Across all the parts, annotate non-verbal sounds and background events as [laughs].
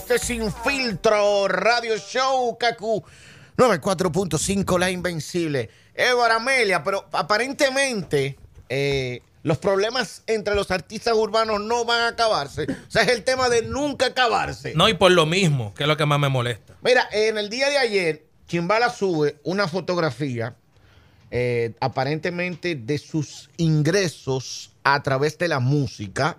Este es Sin Filtro Radio Show Kaku 94.5 La Invencible. Eva Amelia, pero aparentemente eh, los problemas entre los artistas urbanos no van a acabarse. O sea, es el tema de nunca acabarse. No, y por lo mismo, que es lo que más me molesta. Mira, en el día de ayer, Chimbala sube una fotografía eh, aparentemente de sus ingresos a través de la música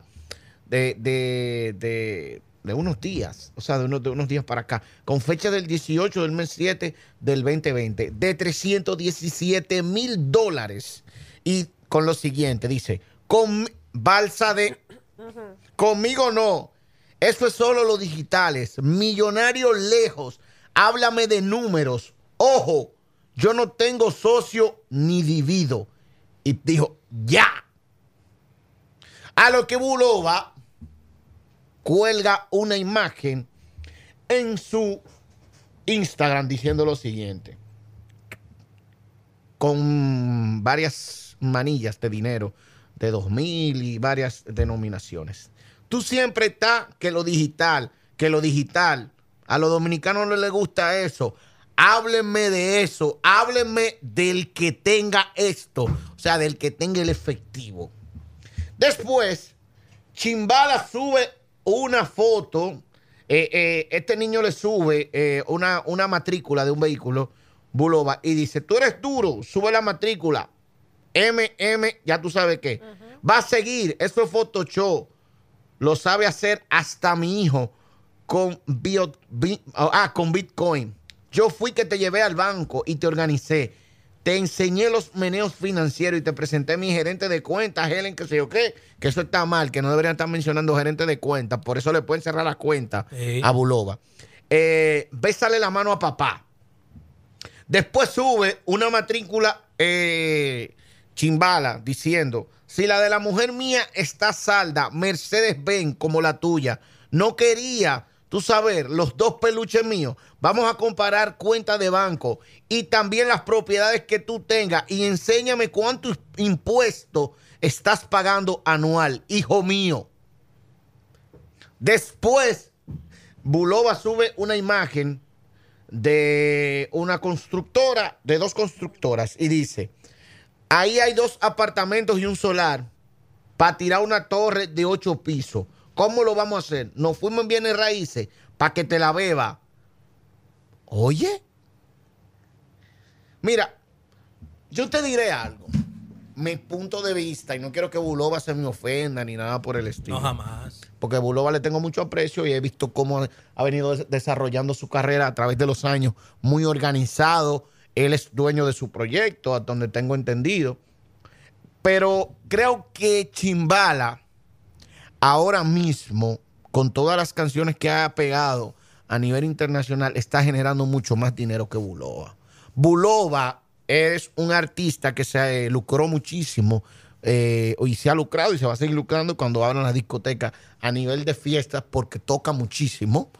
de, de, de, de unos días, o sea, de unos, días para acá, con fecha del 18 del mes 7 del 2020, de 317 mil dólares. Y con lo siguiente, dice, con balsa de... Conmigo no. Eso es solo los digitales. Millonario lejos. Háblame de números. Ojo, yo no tengo socio ni divido. Y dijo, ya. A lo que Bulova cuelga una imagen en su Instagram diciendo lo siguiente. Con varias manillas de dinero de 2000 y varias denominaciones. Tú siempre estás que lo digital, que lo digital. A los dominicanos no les gusta eso. Háblenme de eso. Háblenme del que tenga esto. O sea, del que tenga el efectivo. Después, Chimbala sube una foto. eh, eh, este niño le sube eh, una, una matrícula de un vehículo, Bulova, y dice: Tú eres duro, sube la matrícula. MM, ya tú sabes qué. Va a seguir. Eso es Photoshop. Lo sabe hacer hasta mi hijo con, bio- bi- ah, con Bitcoin. Yo fui que te llevé al banco y te organicé. Te enseñé los meneos financieros y te presenté mi gerente de cuentas, Helen, que sé yo qué. Que eso está mal, que no deberían estar mencionando gerente de cuentas. Por eso le pueden cerrar la cuenta Sí. a Bulova. Eh, bésale la mano a papá. Después sube una matrícula eh, chimbala diciendo, si la de la mujer mía está salda, Mercedes Benz como la tuya, no quería, tú saber, los dos peluches míos, vamos a comparar cuenta de banco y también las propiedades que tú tengas y enséñame cuántos impuestos estás pagando anual, hijo mío. Después, Bulova sube una imagen de una constructora, de dos constructoras, y dice, ahí hay dos apartamentos y un solar para tirar una torre de ocho pisos. ¿Cómo lo vamos a hacer? Nos fuimos en bienes raíces para que te la beba. Oye, mira, yo te diré algo. Mi punto de vista, y no quiero que Bulova se me ofenda ni nada por el estilo. No jamás. Porque a Bulova le tengo mucho aprecio y he visto cómo ha venido des- desarrollando su carrera a través de los años, muy organizado. Él es dueño de su proyecto, a donde tengo entendido. Pero creo que Chimbala, ahora mismo, con todas las canciones que ha pegado a nivel internacional, está generando mucho más dinero que Bulova. Bulova es un artista que se eh, lucró muchísimo eh, y se ha lucrado y se va a seguir lucrando cuando abran las discotecas a nivel de fiestas porque toca muchísimo,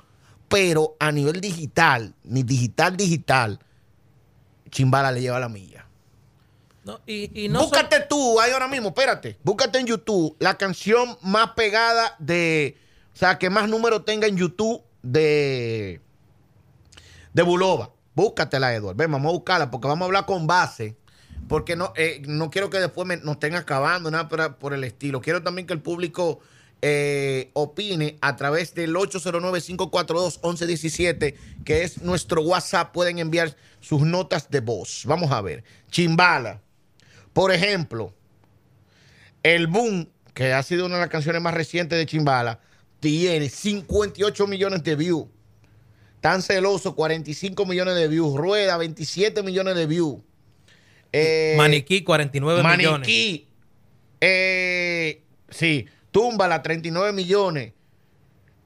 pero a nivel digital, ni digital, digital, Chimbala le lleva la milla. No, y, y no son- búscate tú, ahí ahora mismo, espérate. Búscate en YouTube la canción más pegada de. O sea, que más número tenga en YouTube de. De Bulova. Búscatela, Edward. Ven, vamos a buscarla porque vamos a hablar con base. Porque no, eh, no quiero que después me- nos estén acabando, nada por, por el estilo. Quiero también que el público eh, opine a través del 809-542-1117, que es nuestro WhatsApp. Pueden enviar sus notas de voz. Vamos a ver. Chimbala. Por ejemplo, el Boom, que ha sido una de las canciones más recientes de Chimbala, tiene 58 millones de views. Tan celoso, 45 millones de views. Rueda, 27 millones de views. Eh, Maniquí, 49 millones. Maniquí. Eh, sí, Túmbala, 39 millones.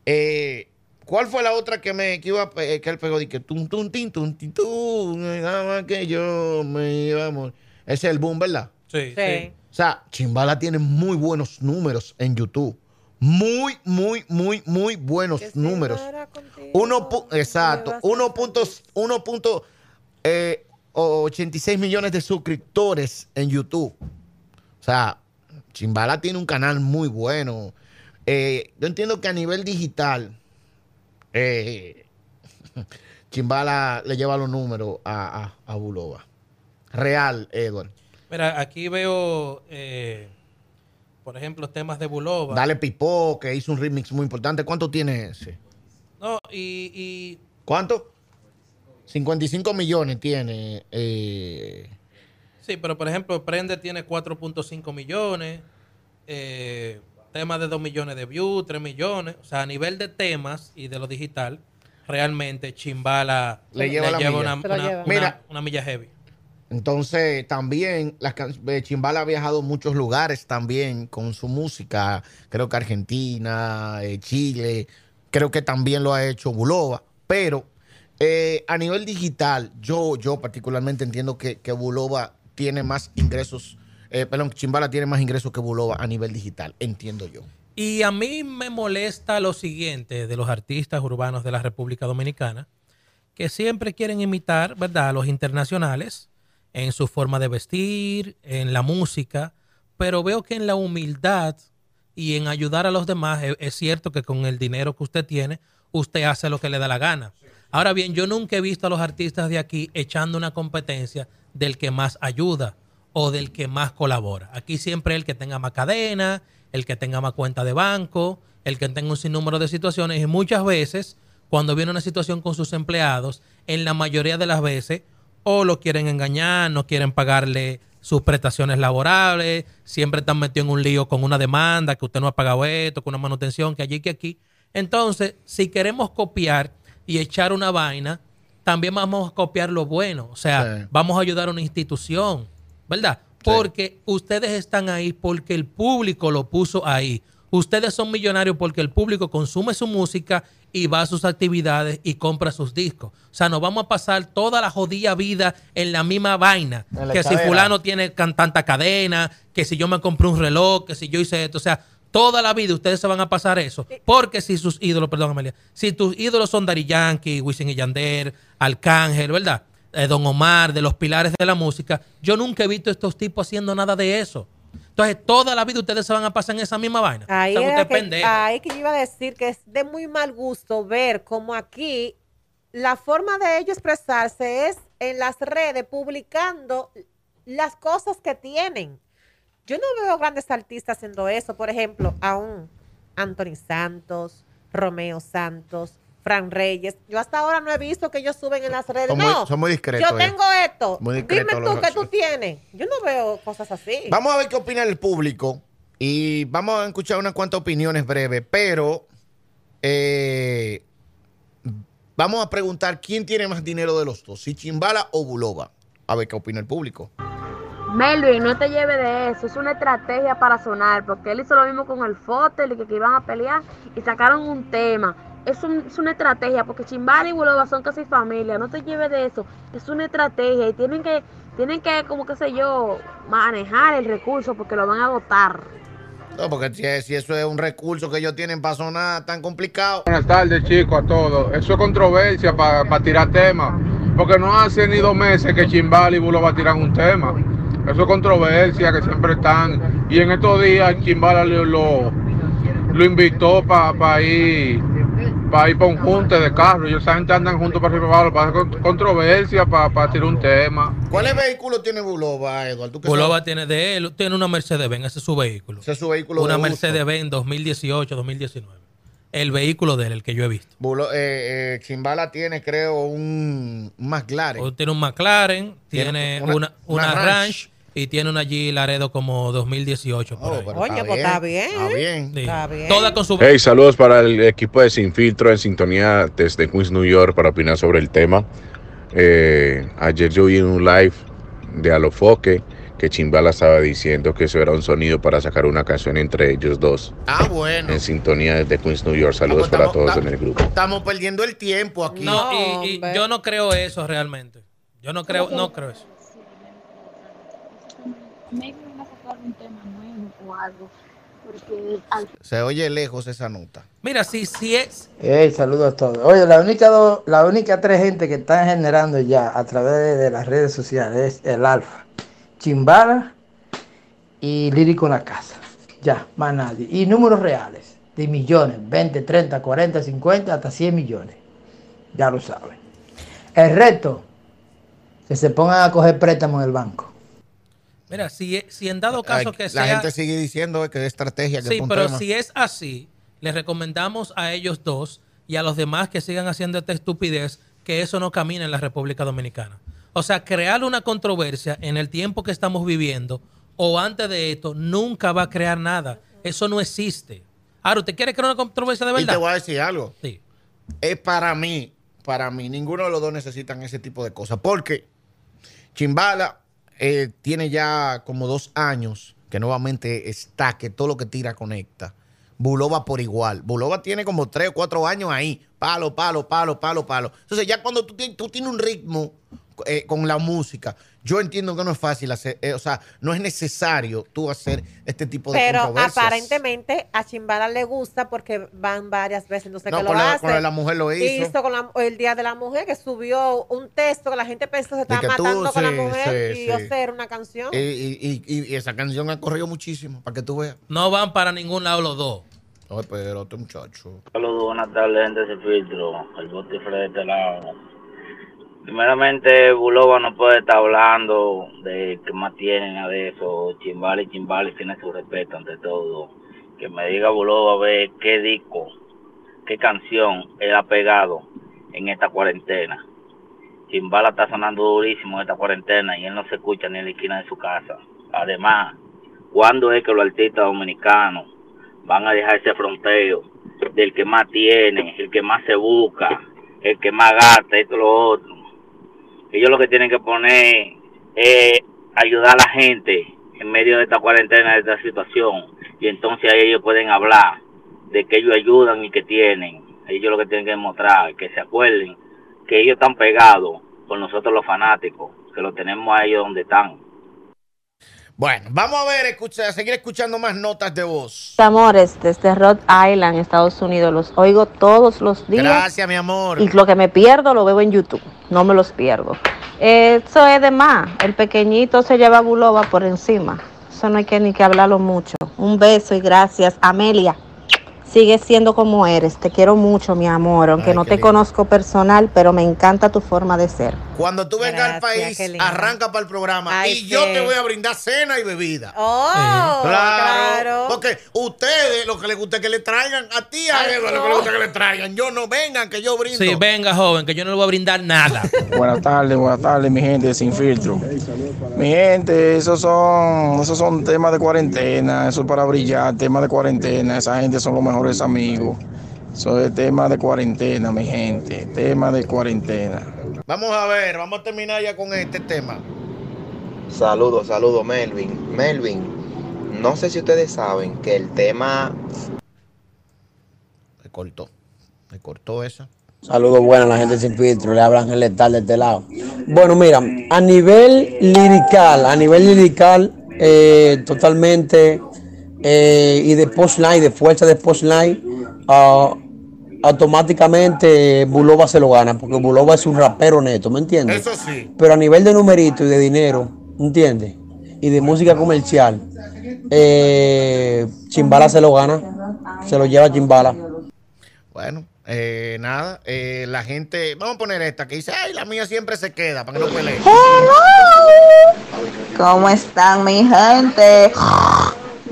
Eh, ¿Cuál fue la otra que me que iba eh, que él pegó? Dije, tum, tum, tin, tum, tin, tum, nada más que yo me iba a morir. Ese es el boom, ¿verdad? Sí, Sí. sí. O sea, Chimbala tiene muy buenos números en YouTube. Muy, muy, muy, muy buenos Que números. Uno exacto. vas a 1.86 eh, 86 millones de suscriptores en YouTube. O sea, Chimbala tiene un canal muy bueno. Eh, yo entiendo que a nivel digital, eh, [laughs] Chimbala le lleva los números a, a, a Bulova. Real, Edward. Mira, aquí veo, eh, por ejemplo, temas de Bulova. Dale Pipó, que hizo un remix muy importante. ¿Cuánto tiene ese? No, y, y ¿Cuánto? 55 millones tiene. eh, Sí, pero por ejemplo, Prende tiene 4.5 millones, eh, temas de 2 millones de views, 3 millones. O sea, a nivel de temas y de lo digital, realmente Chimbala Le lleva una- Mira. una milla heavy. Entonces, también las eh, Chimbala ha viajado a muchos lugares también con su música. Creo que Argentina, eh, Chile, creo que también lo ha hecho Bulova. Pero eh, a nivel digital, yo, yo particularmente entiendo que, que Bulova tiene más ingresos, eh, perdón, Chimbala tiene más ingresos que Bulova a nivel digital, entiendo yo. Y a mí me molesta lo siguiente de los artistas urbanos de la República Dominicana, que siempre quieren imitar, ¿verdad?, a los internacionales en su forma de vestir, en la música, pero veo que en la humildad y en ayudar a los demás, es, es cierto que con el dinero que usted tiene, usted hace lo que le da la gana. Ahora bien, yo nunca he visto a los artistas de aquí echando una competencia del que más ayuda o del que más colabora. Aquí siempre el que tenga más cadena, el que tenga más cuenta de banco, el que tenga un sinnúmero de situaciones y muchas veces cuando viene una situación con sus empleados, en la mayoría de las veces o lo quieren engañar, no quieren pagarle sus prestaciones laborables, siempre están metidos en un lío con una demanda, que usted no ha pagado esto, con una manutención, que allí, que aquí. Entonces, si queremos copiar y echar una vaina, también vamos a copiar lo bueno. O sea, Sí. vamos a ayudar a una institución, ¿verdad? Porque ustedes están ahí porque el público lo puso ahí. Ustedes son millonarios porque el público consume su música y va a sus actividades y compra sus discos. O sea, nos vamos a pasar toda la jodida vida en la misma vaina. La Que si fulano tiene tanta cadena, que si yo me compré un reloj, que si yo hice esto. O sea, toda la vida ustedes se van a pasar eso. Porque si sus ídolos, perdón, Amelia, si tus ídolos son Dari Yankee, Wisin y Yandel, Arcángel, ¿verdad? Eh, Don Omar, de los pilares de la música, yo nunca he visto a estos tipos haciendo nada de eso. Entonces, toda la vida ustedes se van a pasar en esa misma vaina. Ahí, o sea, que, es pendejo. ahí que yo iba a decir que es de muy mal gusto ver como aquí la forma de ellos expresarse es en las redes publicando las cosas que tienen. Yo no veo grandes artistas haciendo eso. Por ejemplo, a un Anthony Santos, Romeo Santos, Fran Reyes. Yo hasta ahora no he visto que ellos suben en las redes. Son muy- no, son muy discretos Yo tengo esto. Muy Dime tú los qué tú tienes. Yo no veo cosas así. Vamos a ver qué opina el público y vamos a escuchar unas cuantas opiniones breves, pero eh, vamos a preguntar quién tiene más dinero de los dos, si Chimbala o Bulova. A ver qué opina el público. Melvin, no te lleves de eso, es una estrategia para sonar, porque él hizo lo mismo con el Fotel y que, que iban a pelear y sacaron un tema. Es, un- es una estrategia, porque Chimbala y Bulova son casi familia, no te lleves de eso, es una estrategia y tienen que, tienen que, como que sé yo, manejar el recurso porque lo van a agotar. No, porque si, si eso es un recurso que ellos tienen para sonar tan complicado. Buenas tardes, chicos, a todos. Eso es controversia para tirar temas. Porque no hace ni dos meses que Chimbal y Bulo va a tirar un tema. Eso es controversia que siempre están. Y en estos días Chimbala lo, lo, lo invitó para ir para ir para un junte de carro. Y esa gente andan juntos para arriba para abajo, para controversia, para tirar un tema. ¿Cuáles vehículos tiene Bulova, Eduardo? ¿Tú qué Bulova tiene de él, tiene una Mercedes-Benz, ese es su vehículo. Ese es su vehículo Una. Mercedes-Benz 2018, 2019. El vehículo de él, el que yo he visto. Bulo- eh, eh, Chimbala tiene, creo, un, un McLaren. O Tiene un McLaren, Tiene tiene una- una, una una, Ranch. Ranch y tiene una G Laredo como 2018. por Oh, ahí. pero Oye, pues está bien. Está bien. Sí. Está bien. Toda con su Hey, saludos para el equipo de Sin Filtro en sintonía desde Queens, New York, para opinar sobre el tema. Eh, ayer yo vi en un live de Alofoque que Chimbala estaba diciendo que eso era un sonido para sacar una canción entre ellos dos. Ah, bueno. En sintonía desde Queens, New York. Saludos Ah, pues para estamos- todos en el grupo. Estamos perdiendo el tiempo aquí. No, No, y, y yo no creo eso realmente. Yo no creo, no creo eso. Maybe van a sacar un tema nuevo o algo, porque Se oye lejos esa nota. Mira, si, si es. Hey, saludos a todos. Oye, la única, do- la única tres gente que están generando ya a través de, de las redes sociales es el Alfa, Chimbala y Lírico La Casa. Ya, más nadie. Y números reales. de millones, 20, 30, 40, 50, hasta 100 millones. Ya lo saben. El resto, que se pongan a coger préstamos en el banco. Mira, si, si en dado caso que la sea... gente sigue diciendo que es estrategia. Que Sí, es pero si es así, les recomendamos a ellos dos y a los demás que sigan haciendo esta estupidez que eso no camina en la República Dominicana. O sea, crear una controversia en el tiempo que estamos viviendo o antes de esto nunca va a crear nada. Eso no existe. Ahora, ¿usted quiere crear una controversia de Y te verdad? voy a decir algo. Sí. Es para mí, para mí, ninguno de los dos necesitan ese tipo de cosas. Porque Chimbala eh, tiene ya como dos años que nuevamente está, que todo lo que tira conecta. Bulova por igual. Bulova tiene como tres o cuatro años ahí. Palo, palo, palo, palo, palo. Entonces ya cuando tú, tú tienes un ritmo eh, con la música, yo entiendo que no es fácil hacer, eh, o sea, no es necesario tú hacer este tipo de Pero controversias. aparentemente a Chimbala le gusta porque van varias veces, entonces No, que lo con la- hace. con la- la mujer lo hizo. con la- el Día de la Mujer que subió un texto que la gente pensó que se estaba tú, matando con la mujer sí, y sí. o sea, era una canción. Y, y- y- y esa canción ha corrido muchísimo, para que tú veas. No van para ningún lado los dos. No, pero este muchacho. Saludos, buenas tardes, gente de filtro. El bote de este lado. Primeramente, Bulova no puede estar hablando de que más tienen de eso. Chimbali, Chimbali tiene su respeto ante todo. Que me diga Bulova a ver qué disco, qué canción él ha pegado en esta cuarentena. Chimbala está sonando durísimo en esta cuarentena y él no se escucha ni en la esquina de su casa. Además, ¿cuándo es que los artistas dominicanos van a dejar ese fronteo del que más tiene, el que más se busca, el que más gasta, esto lo otro. Ellos lo que tienen que poner es ayudar a la gente en medio de esta cuarentena, de esta situación, y entonces ahí ellos pueden hablar de que ellos ayudan y que tienen. Ellos lo que tienen que demostrar, que se acuerden que ellos están pegados con nosotros los fanáticos, que lo tenemos a ellos donde están. Bueno, vamos a ver, escucha, a seguir escuchando más notas de voz. Amores, desde Rhode Island, Estados Unidos, los oigo todos los días. Gracias, mi amor. Y lo que me pierdo lo veo en YouTube, no me los pierdo. Eso es de más, el pequeñito se lleva a Bulova por encima. Eso no hay que ni que hablarlo mucho. Un beso y gracias, Amelia. Sigue siendo como eres, te quiero mucho, mi amor, aunque Ay, no te lindo. conozco personal, pero me encanta tu forma de ser. Cuando tú vengas al país, arranca para el programa Ay, y yo te voy a brindar cena y bebida. Oh, Claro, claro. porque ustedes lo que les gusta es que le traigan a ti, a Ay, Eva, lo que le gusta es que le traigan. Yo no vengan, que yo brindo. Sí, venga, joven, que yo no le voy a brindar nada. [laughs] Buenas tardes, buenas tardes, mi gente de Sin Filtro. Mi gente, esos son, esos son temas de cuarentena, eso es para brillar, temas de cuarentena, esa gente son los mejores amigos. Eso es tema de cuarentena, mi gente, tema de cuarentena. Vamos a ver, vamos a terminar ya con este tema. Saludos, saludos Melvin. Melvin, no sé si ustedes saben que el tema Se cortó. Se cortó esa. Saludos buenas la gente sin filtro, le hablan el letal de este lado. Bueno, mira, a nivel lirical, a nivel lirical, eh, totalmente, eh, y de postline, de fuerza de postline, ah, automáticamente Bulova se lo gana, porque Bulova es un rapero neto, ¿me entiendes? Eso sí. Pero a nivel de numerito y de dinero, ¿entiendes? Y de música comercial, eh, Chimbala se lo gana, se lo lleva Chimbala. Bueno, eh, nada, eh, la gente, vamos a poner esta que dice, ay, la mía siempre se queda para que no pelee. ¿Cómo están mi gente?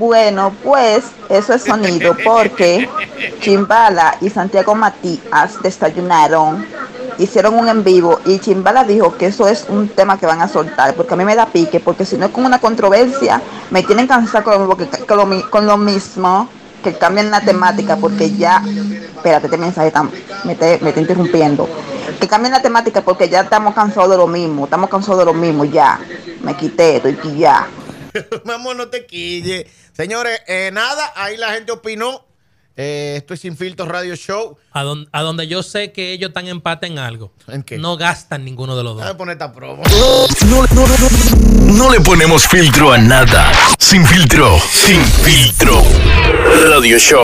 Bueno, pues eso es sonido porque Chimbala y Santiago Matías desayunaron, hicieron un en vivo y Chimbala dijo que eso es un tema que van a soltar porque a mí me da pique porque si no es con una controversia me tienen cansado con lo, con lo mismo que cambien la temática porque ya espérate este mensaje me, está- me interrumpiendo. Que cambien la temática porque ya estamos cansados de lo mismo estamos cansados de lo mismo ya. Me quité estoy ya [laughs] Vamos, no te quille. Señores, eh, nada, ahí la gente opinó. Eh, esto es Sin Filtro Radio Show. A, don- a donde yo sé que ellos están empate en algo. ¿En qué? No gastan ninguno de los dos. Poner esta promo. No, no, no, no, no le ponemos filtro a nada. Sin filtro, sin filtro. Radio Show.